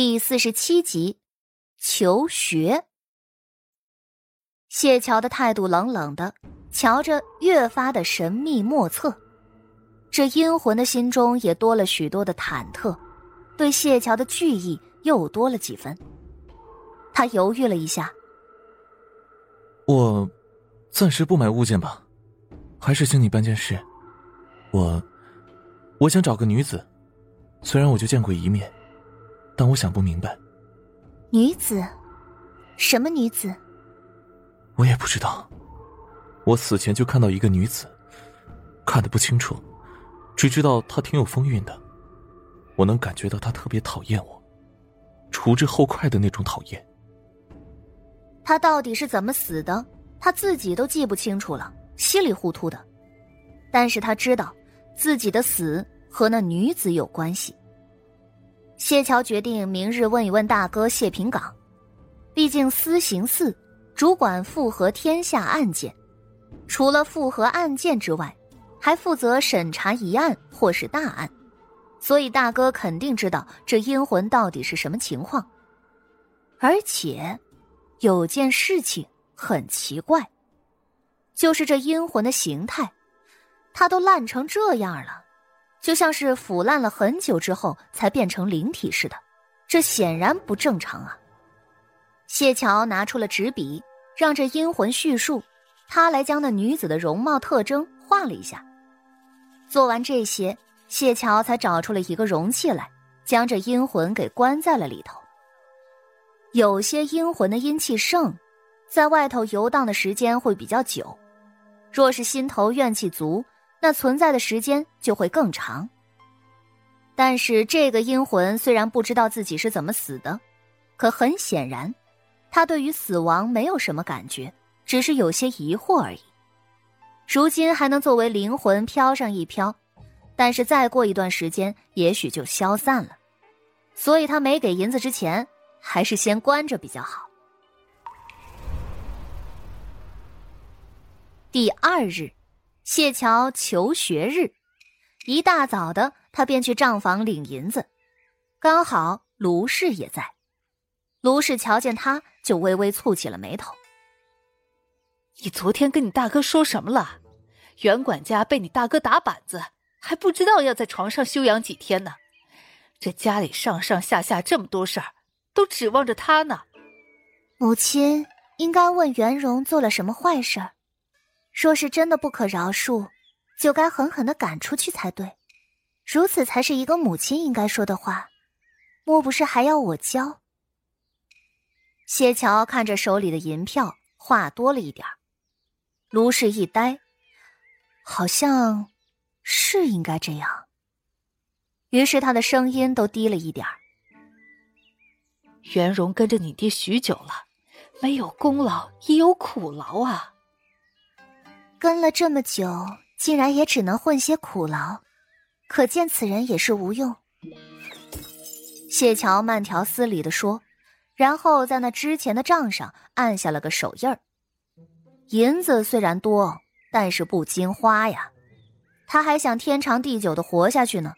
第四十七集，求学。谢桥的态度冷冷的，瞧着越发的神秘莫测。这阴魂的心中也多了许多的忐忑，对谢桥的惧意又多了几分。他犹豫了一下，我暂时不买物件吧，还是请你办件事。我我想找个女子，虽然我就见过一面。但我想不明白，女子，什么女子？我也不知道。我死前就看到一个女子，看得不清楚，只知道她挺有风韵的。我能感觉到她特别讨厌我，除之后快的那种讨厌。他到底是怎么死的？他自己都记不清楚了，稀里糊涂的。但是他知道，自己的死和那女子有关系。谢桥决定明日问一问大哥谢平岗，毕竟司刑司主管复核天下案件，除了复核案件之外，还负责审查疑案或是大案，所以大哥肯定知道这阴魂到底是什么情况。而且，有件事情很奇怪，就是这阴魂的形态，它都烂成这样了。就像是腐烂了很久之后才变成灵体似的，这显然不正常啊！谢桥拿出了纸笔，让这阴魂叙述，他来将那女子的容貌特征画了一下。做完这些，谢桥才找出了一个容器来，将这阴魂给关在了里头。有些阴魂的阴气盛，在外头游荡的时间会比较久，若是心头怨气足。那存在的时间就会更长。但是这个阴魂虽然不知道自己是怎么死的，可很显然，他对于死亡没有什么感觉，只是有些疑惑而已。如今还能作为灵魂飘上一飘，但是再过一段时间，也许就消散了。所以他没给银子之前，还是先关着比较好。第二日。谢桥求学日，一大早的，他便去账房领银子，刚好卢氏也在。卢氏瞧见他，就微微蹙起了眉头。你昨天跟你大哥说什么了？袁管家被你大哥打板子，还不知道要在床上休养几天呢。这家里上上下下这么多事儿，都指望着他呢。母亲应该问袁荣做了什么坏事儿。若是真的不可饶恕，就该狠狠的赶出去才对，如此才是一个母亲应该说的话。莫不是还要我教？谢桥看着手里的银票，话多了一点卢氏一呆，好像是应该这样。于是他的声音都低了一点袁荣跟着你爹许久了，没有功劳也有苦劳啊。跟了这么久，竟然也只能混些苦劳，可见此人也是无用。谢桥慢条斯理的说，然后在那之前的账上按下了个手印儿。银子虽然多，但是不经花呀，他还想天长地久的活下去呢。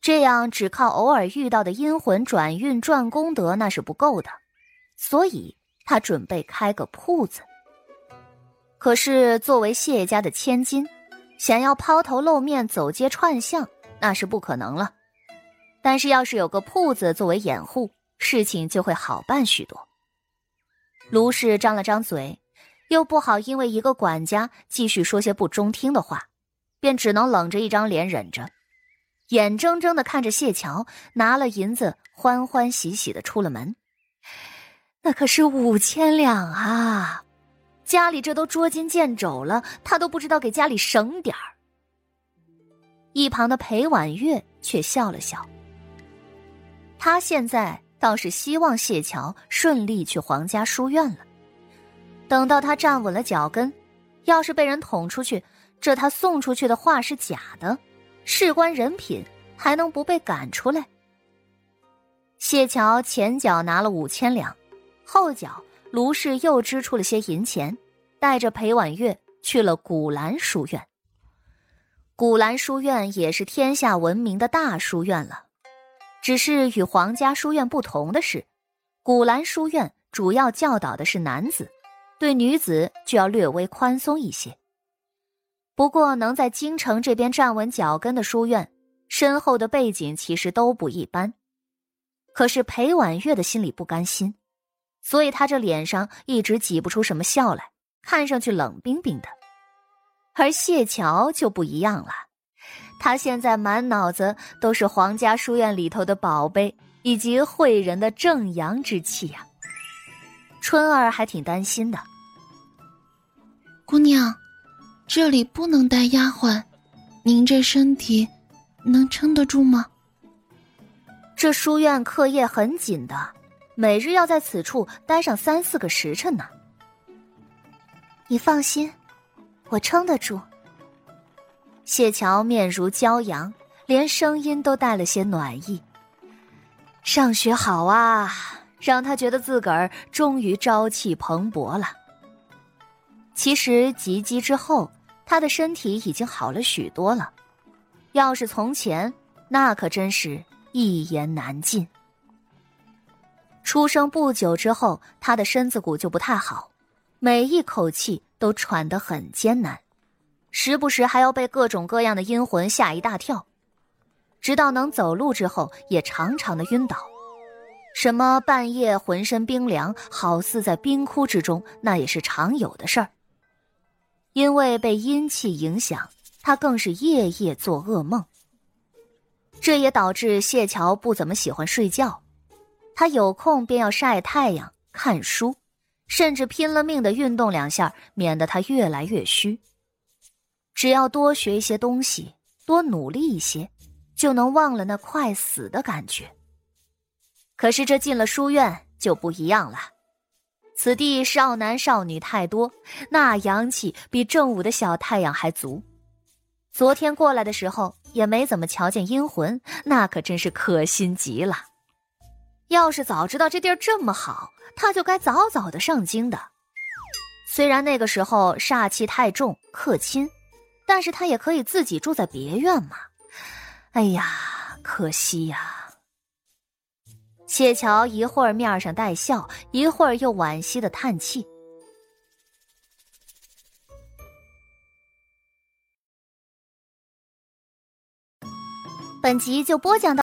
这样只靠偶尔遇到的阴魂转运赚功德那是不够的，所以他准备开个铺子。可是，作为谢家的千金，想要抛头露面走街串巷，那是不可能了。但是，要是有个铺子作为掩护，事情就会好办许多。卢氏张了张嘴，又不好因为一个管家继续说些不中听的话，便只能冷着一张脸忍着，眼睁睁的看着谢桥拿了银子，欢欢喜喜的出了门。那可是五千两啊！家里这都捉襟见肘了，他都不知道给家里省点儿。一旁的裴婉月却笑了笑。他现在倒是希望谢桥顺利去皇家书院了。等到他站稳了脚跟，要是被人捅出去，这他送出去的话是假的，事关人品，还能不被赶出来？谢桥前脚拿了五千两，后脚。卢氏又支出了些银钱，带着裴婉月去了古兰书院。古兰书院也是天下闻名的大书院了，只是与皇家书院不同的是，古兰书院主要教导的是男子，对女子就要略微宽松一些。不过，能在京城这边站稳脚跟的书院，身后的背景其实都不一般。可是裴婉月的心里不甘心，所以他这脸上一直挤不出什么笑来，看上去冷冰冰的。而谢桥就不一样了，他现在满脑子都是皇家书院里头的宝贝以及惠人的正阳之气呀。春儿还挺担心的，姑娘，这里不能带丫鬟，您这身体能撑得住吗？这书院课业很紧的，每日要在此处待上三四个时辰呢。你放心，我撑得住。谢桥面如骄阳，连声音都带了些暖意。上学好啊，让他觉得自个儿终于朝气蓬勃了。其实及笄之后，他的身体已经好了许多了。要是从前，那可真是……一言难尽。出生不久之后，他的身子骨就不太好，每一口气都喘得很艰难，时不时还要被各种各样的阴魂吓一大跳。直到能走路之后，也常常的晕倒，什么半夜浑身冰凉，好似在冰窟之中，那也是常有的事儿。因为被阴气影响，他更是夜夜做噩梦。这也导致谢桥不怎么喜欢睡觉，他有空便要晒太阳、看书，甚至拼了命的运动两下，免得他越来越虚。只要多学一些东西，多努力一些，就能忘了那快死的感觉。可是这进了书院就不一样了，此地少男少女太多，那阳气比正午的小太阳还足。昨天过来的时候也没怎么瞧见阴魂，那可真是可心极了。要是早知道这地儿这么好，他就该早早的上京的。虽然那个时候煞气太重，克亲，但是他也可以自己住在别院嘛。哎呀，可惜呀！谢桥一会儿面上带笑，一会儿又惋惜的叹气。本集就播讲到，